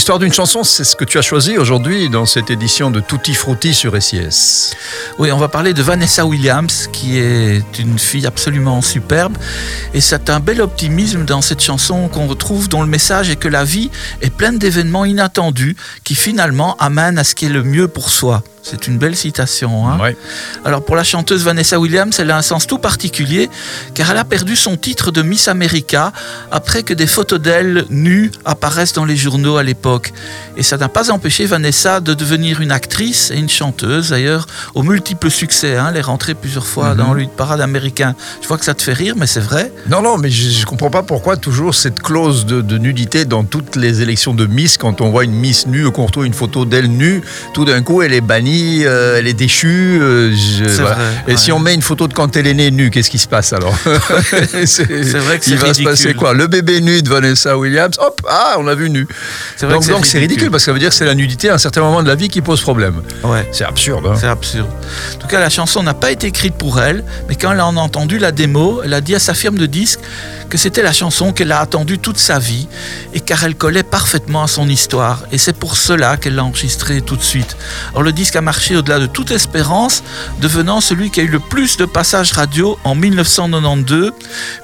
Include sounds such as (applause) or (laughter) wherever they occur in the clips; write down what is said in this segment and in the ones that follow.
L'histoire d'une chanson, c'est ce que tu as choisi aujourd'hui dans cette édition de Tutti Frutti sur SIS. Oui, on va parler de Vanessa Williams, qui est une fille absolument superbe. Et c'est un bel optimisme dans cette chanson qu'on retrouve, dont le message est que la vie est pleine d'événements inattendus qui finalement amènent à ce qui est le mieux pour soi. C'est une belle citation. Hein Alors pour la chanteuse Vanessa Williams, elle a un sens tout particulier car elle a perdu son titre de Miss America après que des photos d'elle nues apparaissent dans les journaux à l'époque. Et ça n'a pas empêché Vanessa de devenir une actrice et une chanteuse d'ailleurs aux multiples succès. Hein. Elle est rentrée plusieurs fois mhm. dans le parade américain. Je vois que ça te fait rire, mais c'est vrai. Non, non, mais je ne comprends pas pourquoi toujours cette clause de, nudité dans toutes les élections de Miss quand on voit une Miss nue ou qu'on retrouve une photo d'elle nue, tout d'un coup elle est bannie euh, elle est déchue. Euh, et si on met une photo de quand elle est née nue, qu'est-ce qui se passe alors (laughs) C'est vrai que Il va se passer quoi Le bébé nu de Vanessa Williams, hop, ah, on l'a vu nu. Donc c'est ridicule. parce que ça veut dire que c'est la nudité à un certain moment de la vie qui pose problème. Ouais. C'est absurde. Hein. C'est absurde. En tout cas, la chanson n'a pas été écrite pour elle, mais quand elle a entendu la démo, elle a dit à sa firme de disques que c'était la chanson qu'elle a attendue toute sa vie et car elle collait parfaitement à son histoire. Et c'est pour cela qu'elle l'a enregistrée tout de suite. Alors le disque a marché au-delà de toute espérance, devenant celui qui a eu le plus de passages radio en 1992,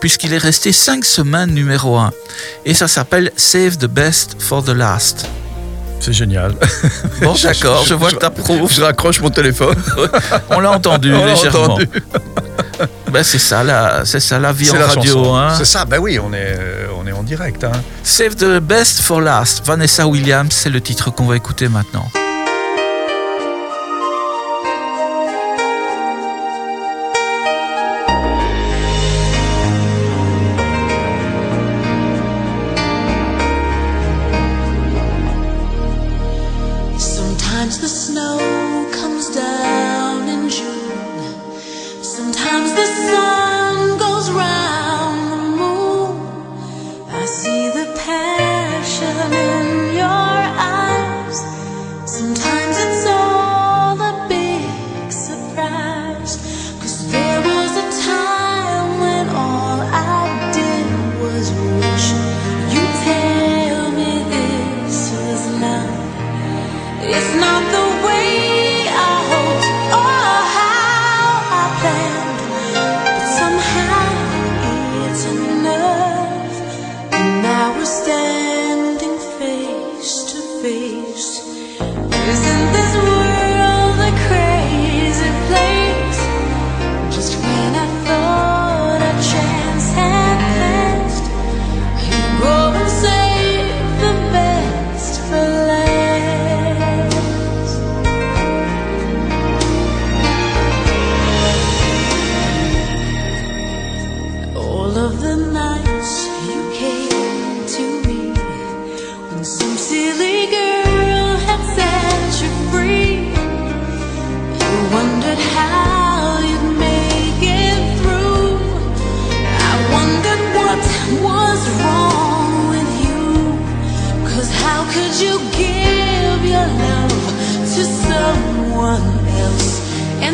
puisqu'il est resté 5 semaines numéro 1. Et ça s'appelle Save the Best for the Last. C'est génial. Bon, (laughs) d'accord, je vois que tu approuves. Je raccroche mon téléphone. On l'a entendu légèrement. Ben, c'est ça, la, c'est ça la vie en radio. Hein. C'est ça, ben oui, on est, on est en direct. Hein. Save the best for last. Vanessa Williams, c'est le titre qu'on va écouter maintenant. understand.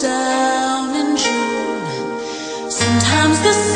down in June. Sometimes the sun.